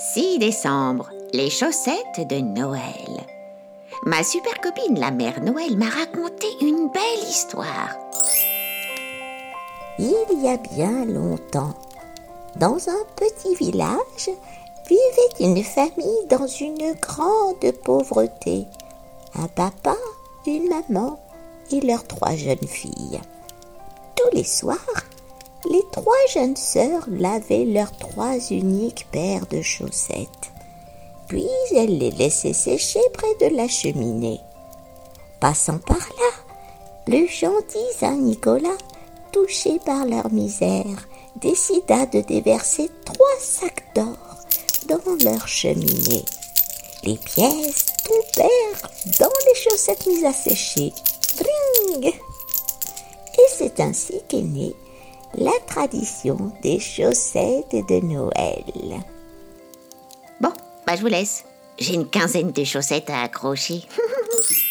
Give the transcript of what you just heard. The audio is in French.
6 décembre, les chaussettes de Noël. Ma super copine, la mère Noël, m'a raconté une belle histoire. Il y a bien longtemps, dans un petit village, vivait une famille dans une grande pauvreté. Un papa, une maman et leurs trois jeunes filles. Tous les soirs, les trois jeunes sœurs lavaient leurs trois uniques paires de chaussettes. Puis elles les laissaient sécher près de la cheminée. Passant par là, le gentil Saint Nicolas, touché par leur misère, décida de déverser trois sacs d'or dans leur cheminée. Les pièces tombèrent dans les chaussettes mises à sécher. Bring Et c'est ainsi qu'est née la tradition des chaussettes de Noël. Bon, bah je vous laisse. J'ai une quinzaine de chaussettes à accrocher.